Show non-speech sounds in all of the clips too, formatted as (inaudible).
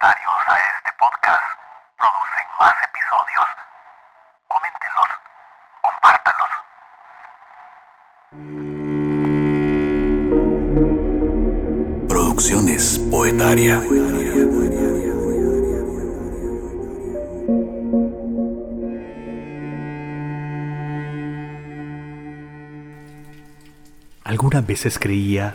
comentarios a este podcast producen más episodios. Coméntenlos, compártanlos. Producciones Poetaria. Algunas veces creía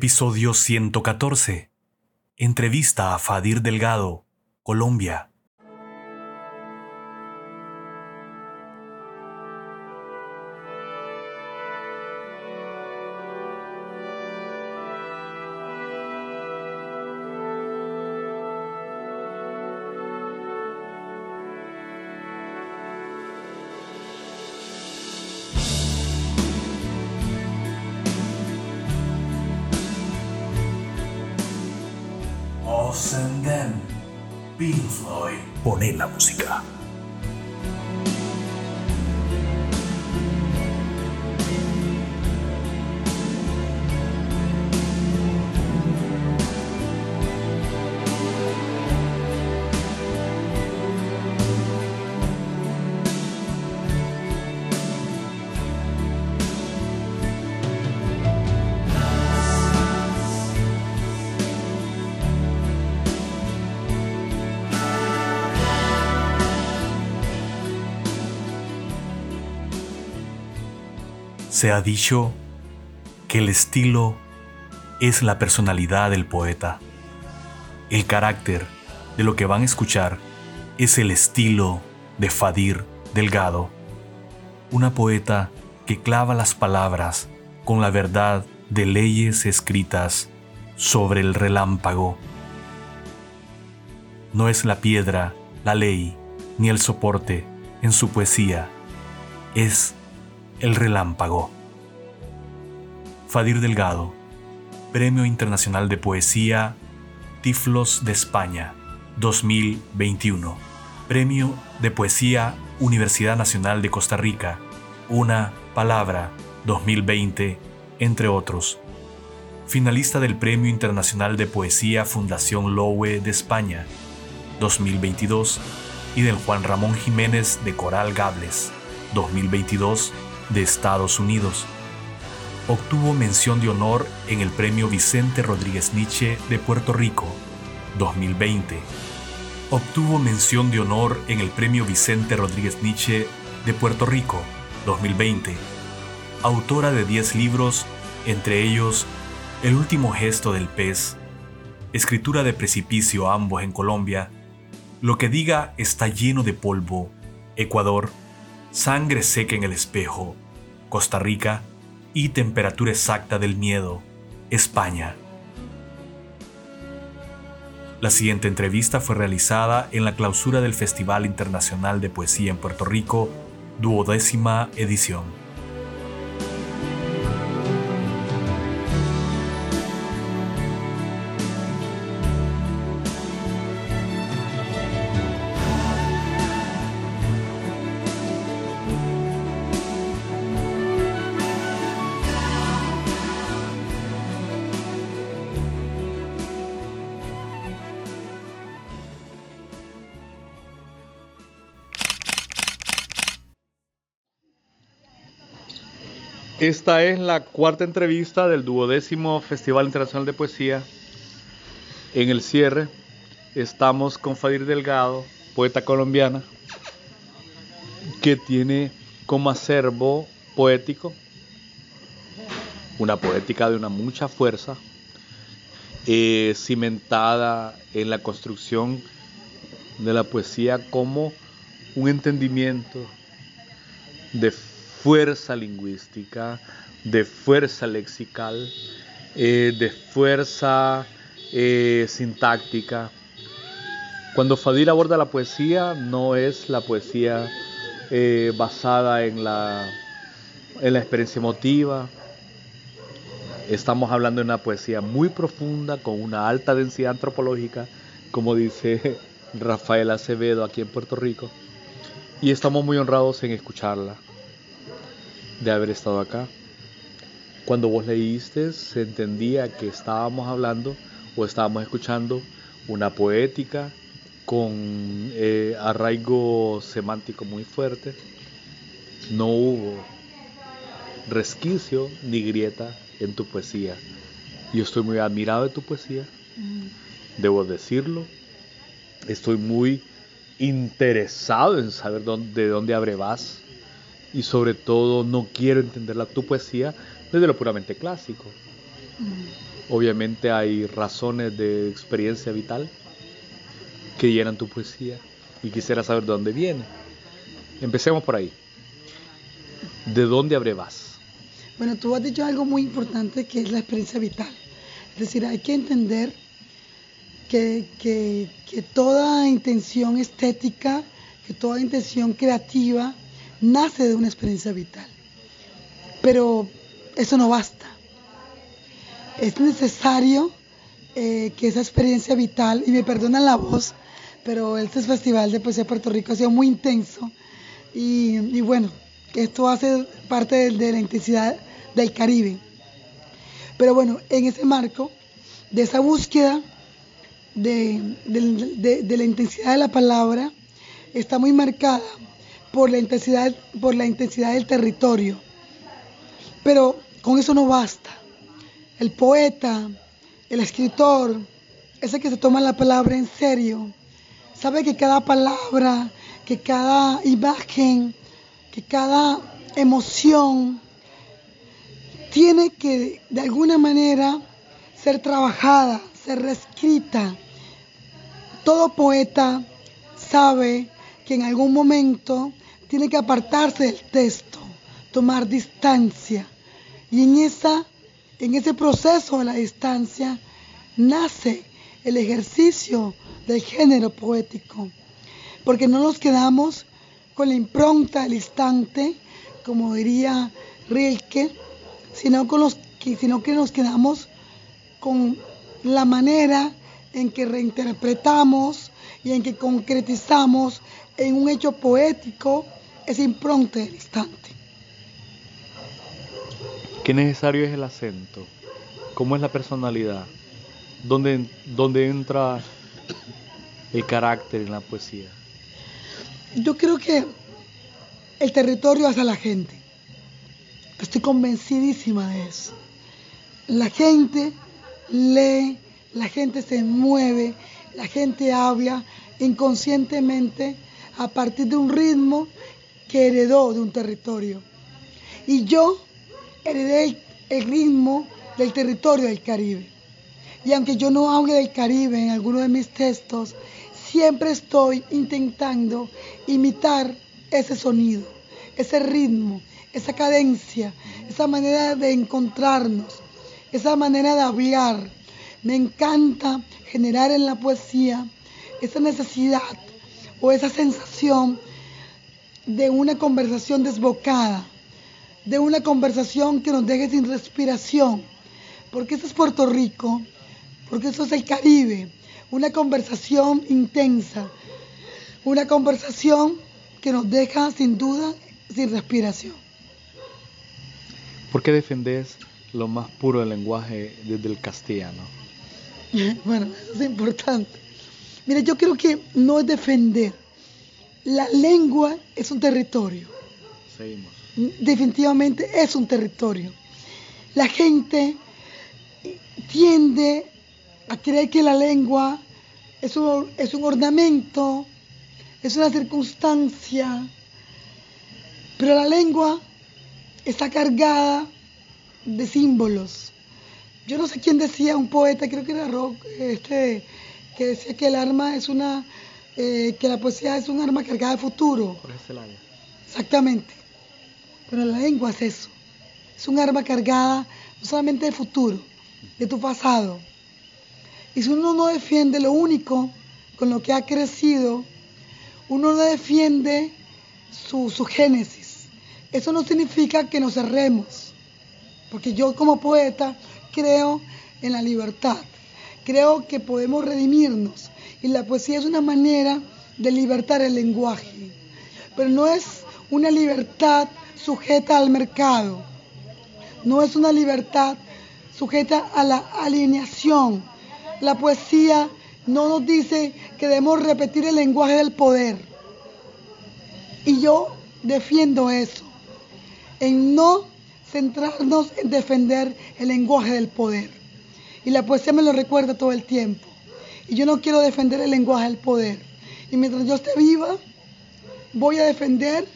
Episodio 114. Entrevista a Fadir Delgado, Colombia. Us and Them, Pink Floyd. Pone la música. Se ha dicho que el estilo es la personalidad del poeta. El carácter de lo que van a escuchar es el estilo de Fadir Delgado, una poeta que clava las palabras con la verdad de leyes escritas sobre el relámpago. No es la piedra, la ley, ni el soporte en su poesía, es el relámpago. Fadir Delgado, Premio Internacional de Poesía Tiflos de España 2021. Premio de Poesía Universidad Nacional de Costa Rica, Una Palabra 2020, entre otros. Finalista del Premio Internacional de Poesía Fundación Lowe de España 2022 y del Juan Ramón Jiménez de Coral Gables 2022 de Estados Unidos. Obtuvo mención de honor en el Premio Vicente Rodríguez Nietzsche de Puerto Rico 2020. Obtuvo mención de honor en el Premio Vicente Rodríguez Nietzsche de Puerto Rico 2020. Autora de 10 libros, entre ellos El último gesto del pez, Escritura de precipicio ambos en Colombia, Lo que diga está lleno de polvo, Ecuador, Sangre seca en el espejo, Costa Rica y Temperatura exacta del miedo, España. La siguiente entrevista fue realizada en la clausura del Festival Internacional de Poesía en Puerto Rico, duodécima edición. Esta es la cuarta entrevista del duodécimo Festival Internacional de Poesía. En el cierre estamos con Fadir Delgado, poeta colombiana, que tiene como acervo poético una poética de una mucha fuerza, eh, cimentada en la construcción de la poesía como un entendimiento de fuerza lingüística, de fuerza lexical, eh, de fuerza eh, sintáctica. Cuando Fadil aborda la poesía, no es la poesía eh, basada en la, en la experiencia emotiva. Estamos hablando de una poesía muy profunda, con una alta densidad antropológica, como dice (laughs) Rafael Acevedo aquí en Puerto Rico. Y estamos muy honrados en escucharla, de haber estado acá. Cuando vos leíste, se entendía que estábamos hablando o estábamos escuchando una poética con eh, arraigo semántico muy fuerte. No hubo resquicio ni grieta en tu poesía. Yo estoy muy admirado de tu poesía, mm. debo decirlo. Estoy muy interesado en saber dónde, de dónde abrevas y sobre todo no quiero entender la, tu poesía desde lo puramente clásico. Mm. Obviamente hay razones de experiencia vital que llenan tu poesía y quisiera saber de dónde viene. Empecemos por ahí. ¿De dónde abrevas? Bueno, tú has dicho algo muy importante que es la experiencia vital. Es decir, hay que entender que, que toda intención estética, que toda intención creativa nace de una experiencia vital. Pero eso no basta. Es necesario eh, que esa experiencia vital, y me perdonan la voz, pero este Festival de Poesía de Puerto Rico ha sido muy intenso y, bueno, esto hace parte de, la intensidad del Caribe. Pero bueno, en ese marco de esa búsqueda de, la intensidad de la palabra, está muy marcada por la intensidad, por la intensidad del territorio. Pero con eso no basta. El poeta, el escritor, ese que se toma la palabra en serio, sabe que cada palabra, que cada imagen, que cada emoción tiene que de alguna manera ser trabajada, ser reescrita. Todo poeta sabe que en algún momento tiene que apartarse del texto, tomar distancia. Y en, esa, en ese proceso de la distancia nace el ejercicio del género poético, porque no nos quedamos con la impronta del instante, como diría Rilke, sino, sino que nos quedamos con la manera en que reinterpretamos y en que concretizamos en un hecho poético esa impronta del instante. ¿Qué necesario es el acento? ¿Cómo es la personalidad? ¿Dónde, dónde entra el carácter en la poesía? Yo creo que el territorio hace a la gente. Estoy convencidísima de eso. La gente lee, la gente se mueve, la gente habla inconscientemente a partir de un ritmo que heredó de un territorio. Y yo heredé el, ritmo del territorio del Caribe. Y aunque yo no hable del Caribe en alguno de mis textos, siempre estoy intentando imitar ese sonido, ese ritmo, esa cadencia, esa manera de encontrarnos, esa manera de hablar. Me encanta generar en la poesía esa necesidad o esa sensación de una conversación desbocada, de una conversación que nos deje sin respiración, porque eso es Puerto Rico, porque eso es el Caribe, una conversación intensa, una conversación que nos deja sin duda sin respiración. ¿Por qué defendés lo más puro del lenguaje desde el castellano? (laughs) bueno, eso es importante. Mira, yo creo que no es defender. La lengua es un territorio. Seguimos definitivamente es un territorio. La gente tiende a creer que la lengua es un, es un ornamento, es una circunstancia, pero la lengua está cargada de símbolos. Yo no sé quién decía, un poeta, creo que era Rock, este, que decía que el arma es una, eh, que la poesía es un arma cargada de futuro. Por ese lado. Exactamente. Pero la lengua es eso. es un arma cargada no solamente de futuro, de tu pasado. Y si uno no defiende lo único con lo que ha crecido, uno no defiende su, su génesis. Eso no significa que nos cerremos, porque yo como poeta creo en la libertad, creo que podemos redimirnos y la poesía es una manera de libertar el lenguaje, pero no es una libertad sujeta al mercado, no es una libertad sujeta a la alineación. La poesía no nos dice que debemos repetir el lenguaje del poder. Y yo defiendo eso, en no centrarnos en defender el lenguaje del poder. Y la poesía me lo recuerda todo el tiempo. Y yo no quiero defender el lenguaje del poder. Y mientras yo esté viva, voy a defender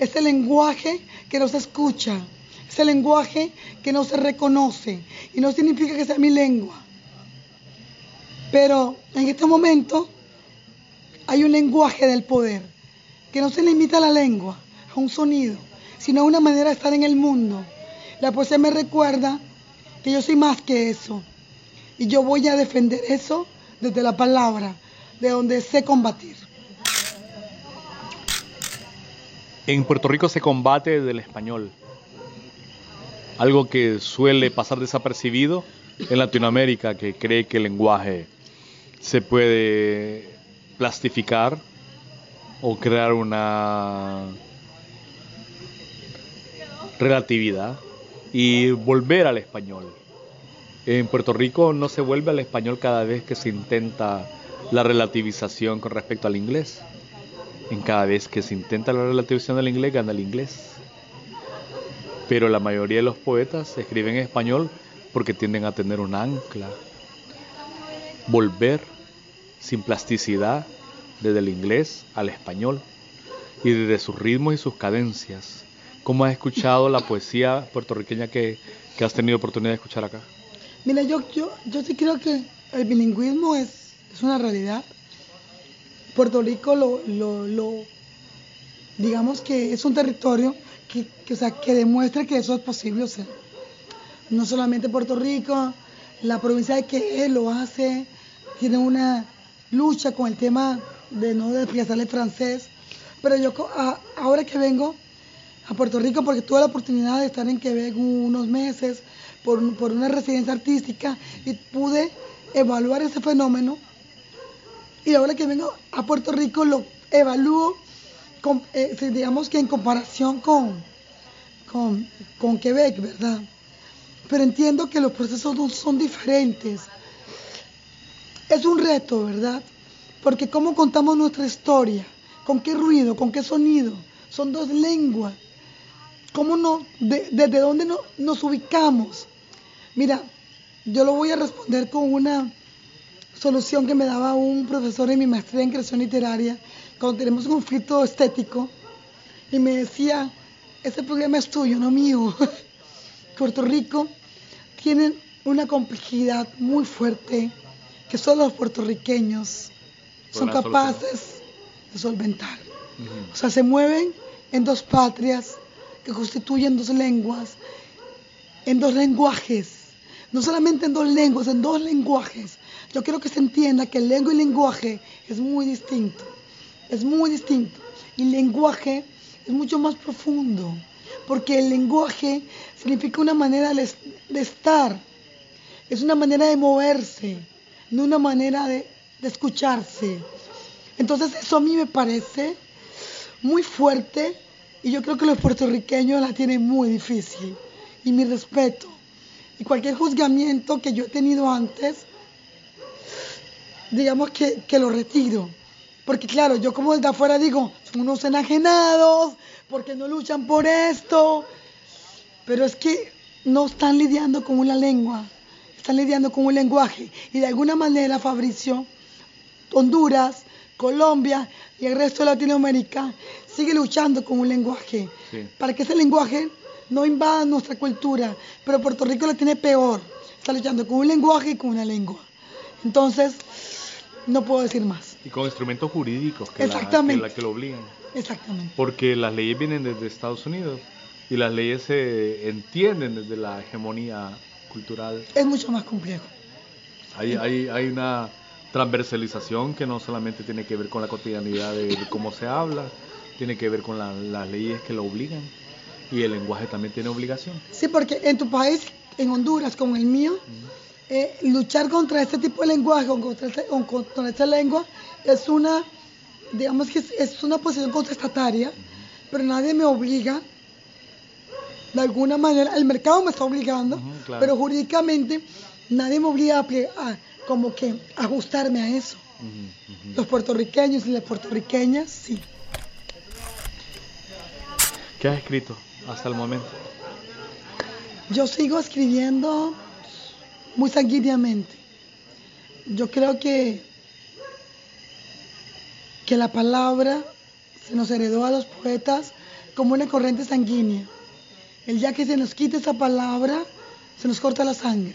ese lenguaje que no se escucha, ese lenguaje que no se reconoce. Y no significa que sea mi lengua. Pero en este momento hay un lenguaje del poder que no se limita a la lengua, a un sonido, sino a una manera de estar en el mundo. La poesía me recuerda que yo soy más que eso. Y yo voy a defender eso desde la palabra, de donde sé combatir. En Puerto Rico se combate desde el español. Algo que suele pasar desapercibido en Latinoamérica, que cree que el lenguaje se puede plastificar o crear una relatividad y volver al español. En Puerto Rico no se vuelve al español cada vez que se intenta la relativización con respecto al inglés. En cada vez que se intenta la relativización del inglés, gana el inglés. Pero la mayoría de los poetas escriben en español porque tienden a tener un ancla. Volver sin plasticidad desde el inglés al español y desde sus ritmos y sus cadencias. ¿Cómo has escuchado la poesía puertorriqueña que, que has tenido oportunidad de escuchar acá? Mira, yo, yo, yo sí creo que el bilingüismo es, es una realidad. Puerto Rico lo, lo, lo, digamos que es un territorio que, que, o sea, que demuestra que eso es posible. O no solamente Puerto Rico, la provincia de que lo hace, tiene una lucha con el tema de no desplazar el francés. Pero yo a, ahora que vengo a Puerto Rico, porque tuve la oportunidad de estar en Quebec unos meses por, por una residencia artística y pude evaluar ese fenómeno. Y ahora que vengo a Puerto Rico lo evalúo, eh, digamos que en comparación con, con, con, Quebec, ¿verdad? Pero entiendo que los procesos no son diferentes. Es un reto, ¿verdad? Porque cómo contamos nuestra historia, con qué ruido, con qué sonido. Son dos lenguas. ¿Cómo no, de, desde dónde no, nos ubicamos? Mira, yo lo voy a responder con una solución que me daba un profesor en mi maestría en creación literaria cuando tenemos un conflicto estético y me decía, ese problema es tuyo, no mío. (laughs) Puerto Rico tiene una complejidad muy fuerte que solo los puertorriqueños son capaces de solventar. Uh -huh. O sea, se mueven en dos patrias que constituyen dos lenguas, en dos lenguajes, no solamente en dos lenguas, en dos lenguajes. Yo quiero que se entienda que el lengua y lenguaje es muy distinto, es muy distinto. Y el lenguaje es mucho más profundo, porque el lenguaje significa una manera de, estar, es una manera de moverse, no una manera de escucharse. Entonces eso a mí me parece muy fuerte y yo creo que los puertorriqueños la tienen muy difícil. Y mi respeto. Y cualquier juzgamiento que yo he tenido antes, digamos que, que lo retiro. Porque claro, yo como desde afuera digo, son unos enajenados, porque no luchan por esto. Pero es que no están lidiando con una lengua, están lidiando con un lenguaje. Y de alguna manera, Fabricio, Honduras, Colombia y el resto de Latinoamérica sigue luchando con un lenguaje. Sí. Para que ese lenguaje no invada nuestra cultura. Pero Puerto Rico la tiene peor. Está luchando con un lenguaje y con una lengua. Entonces, no puedo decir más. Y con instrumentos jurídicos que, Exactamente. La, que, la, que lo obligan. Exactamente. Porque las leyes vienen desde Estados Unidos. y las leyes se entienden desde la hegemonía cultural. Es mucho más complejo. Hay, hay, hay una transversalización que no solamente tiene que ver con la cotidianidad de, de cómo se habla, tiene que ver con la- las leyes que lo obligan y el lenguaje también tiene obligación. Sí, porque en tu país, en Honduras, como el mío, eh, luchar contra este tipo de lenguaje contra, este- esta lengua es una, digamos que es, es una posición contestataria, pero nadie me obliga. De alguna manera, el mercado me está obligando, claro. pero jurídicamente nadie me obliga a, como que ajustarme a eso. Los puertorriqueños y las puertorriqueñas, sí. ¿Qué has escrito hasta el momento? Yo sigo escribiendo muy sanguíneamente. Yo creo que, que la palabra se nos heredó a los poetas como una corriente sanguínea. El día que se nos quite esa palabra, se nos corta la sangre.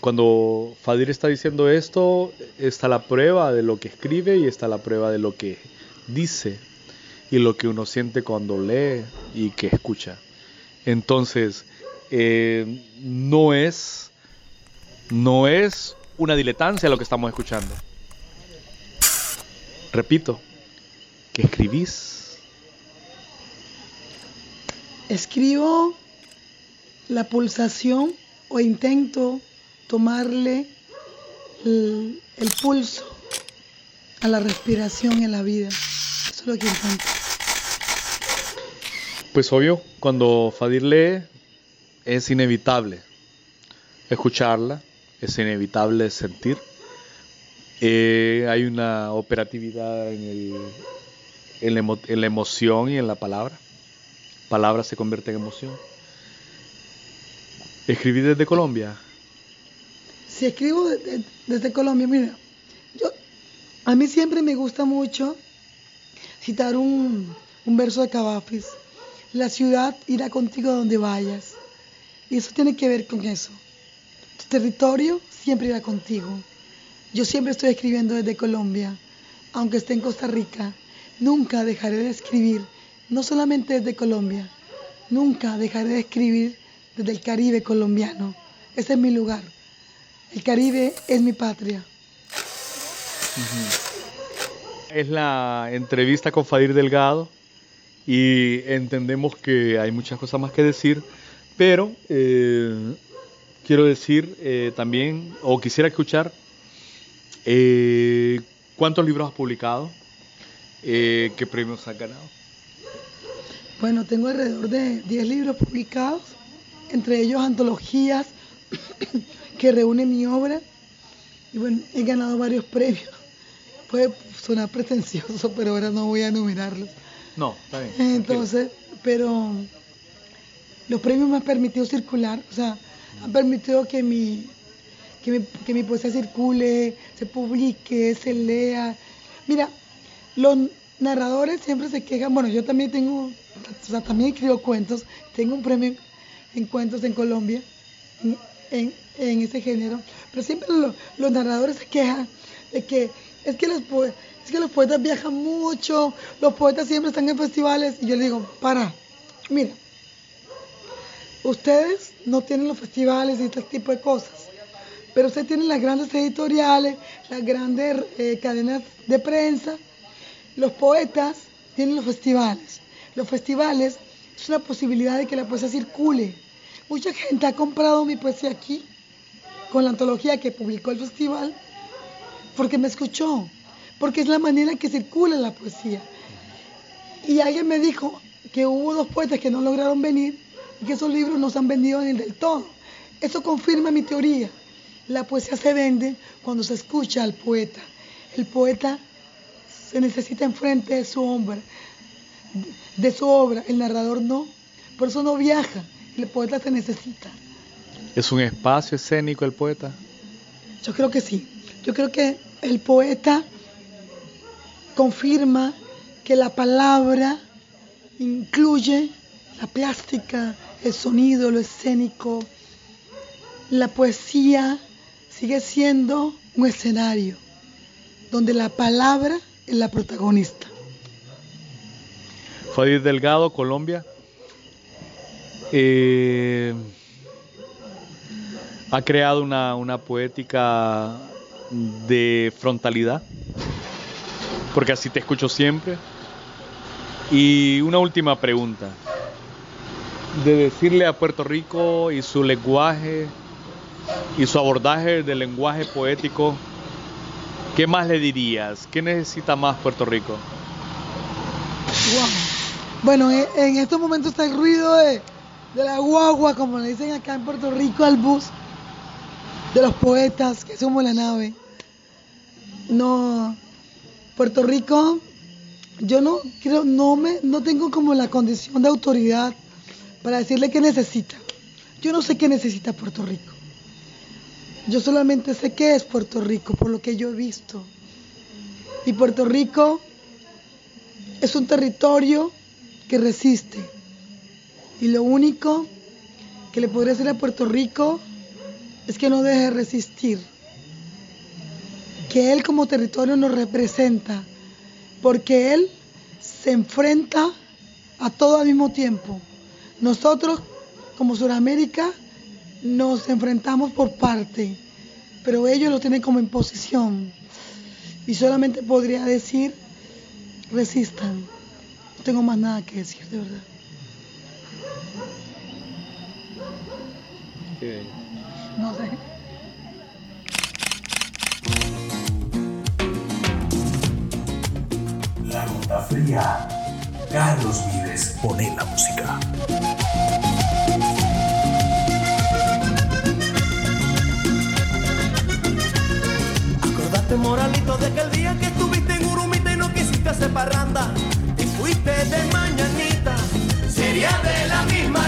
Cuando Fadir está diciendo esto, está la prueba de lo que escribe y está la prueba de lo que dice y lo que uno siente cuando lee y que escucha. Entonces, eh, no es no es una diletancia lo que estamos escuchando. Repito, que escribís. Escribo la pulsación o intento tomarle el, pulso a la respiración en la vida. Eso es lo que intento. Pues obvio, cuando Fadir lee, es inevitable escucharla, es inevitable sentir. Eh, hay una operatividad en, la emoción y en la palabra. Palabra se convierte en emoción. Escribí desde Colombia. Si escribo de- de- desde Colombia, mira, yo, a mí siempre me gusta mucho citar un, un verso de Cavafis. La ciudad irá contigo donde vayas. Y eso tiene que ver con eso. Tu territorio siempre irá contigo. Yo siempre estoy escribiendo desde Colombia, aunque esté en Costa Rica. Nunca dejaré de escribir, no solamente desde Colombia, nunca dejaré de escribir desde el Caribe colombiano. Ese es mi lugar. El Caribe es mi patria. Es la entrevista con Fadir Delgado y entendemos que hay muchas cosas más que decir, pero eh, quiero decir eh, también, o quisiera escuchar, eh, ¿cuántos libros has publicado? Eh, ¿Qué premios has ganado? Bueno, tengo alrededor de 10 libros publicados, entre ellos antologías (coughs) que reúnen mi obra. Y bueno, he ganado varios premios. Puede sonar pretencioso, pero ahora no voy a enumerarlos. No, está bien. Entonces, pero los premios me han permitido circular, o sea, han permitido que mi, que mi, que mi poesía circule, se publique, se lea. Mira, los narradores siempre se quejan, bueno, yo también tengo, o sea, también escribo cuentos, tengo un premio en cuentos en Colombia, en, en, ese género, pero siempre lo- los narradores se quejan de que es que los es que los poetas viajan mucho, los poetas siempre están en festivales, y yo le digo, para, mira, ustedes no tienen los festivales y este tipo de cosas, pero ustedes tienen las grandes editoriales, las grandes eh, cadenas de prensa, los poetas tienen los festivales. Los festivales es una posibilidad de que la poesía circule. Mucha gente ha comprado mi poesía aquí con la antología que publicó el festival porque me escuchó, porque es la manera en que circula la poesía. Y alguien me dijo que hubo dos poetas que no lograron venir y que esos libros no se han vendido ni del todo. Eso confirma mi teoría. La poesía se vende cuando se escucha al poeta. El poeta se necesita enfrente de su obra, de su obra, el narrador no. Por eso no viaja, el poeta se necesita. ¿Es un espacio escénico el poeta? Yo creo que sí. Yo creo que el poeta confirma que la palabra incluye la plástica, el sonido, lo escénico. La poesía sigue siendo un escenario donde la palabra es la protagonista. Fadir Delgado, Colombia. eh, ha creado una poética de frontalidad, porque así te escucho siempre. Y una última pregunta, de decirle a Puerto Rico y su lenguaje y su abordaje del lenguaje poético, ¿qué más le dirías? ¿Qué necesita más Puerto Rico? Bueno, en, en estos momentos está el ruido de, de la guagua, como le dicen acá en Puerto Rico, al bus, de los poetas, que somos la nave. No, Puerto Rico, yo no creo, no me, no tengo como la condición de autoridad para decirle qué necesita. Yo no sé qué necesita Puerto Rico. Yo solamente sé qué es Puerto Rico por lo que yo he visto. Y Puerto Rico es un territorio que resiste. Y lo único que le podría decir a Puerto Rico es que no deje de resistir. Que él como territorio nos representa. Porque él se enfrenta a todo al mismo tiempo. Nosotros, como Sudamérica, nos enfrentamos por parte, pero ellos lo tienen como imposición. Y solamente podría decir, resistan. No tengo más nada que decir, de verdad. No sé. Fría. Carlos Vives pone la música. Acordate, moralito, de que el día que estuviste en Urumita y no quisiste hacer parranda y fuiste de mañanita, sería de la misma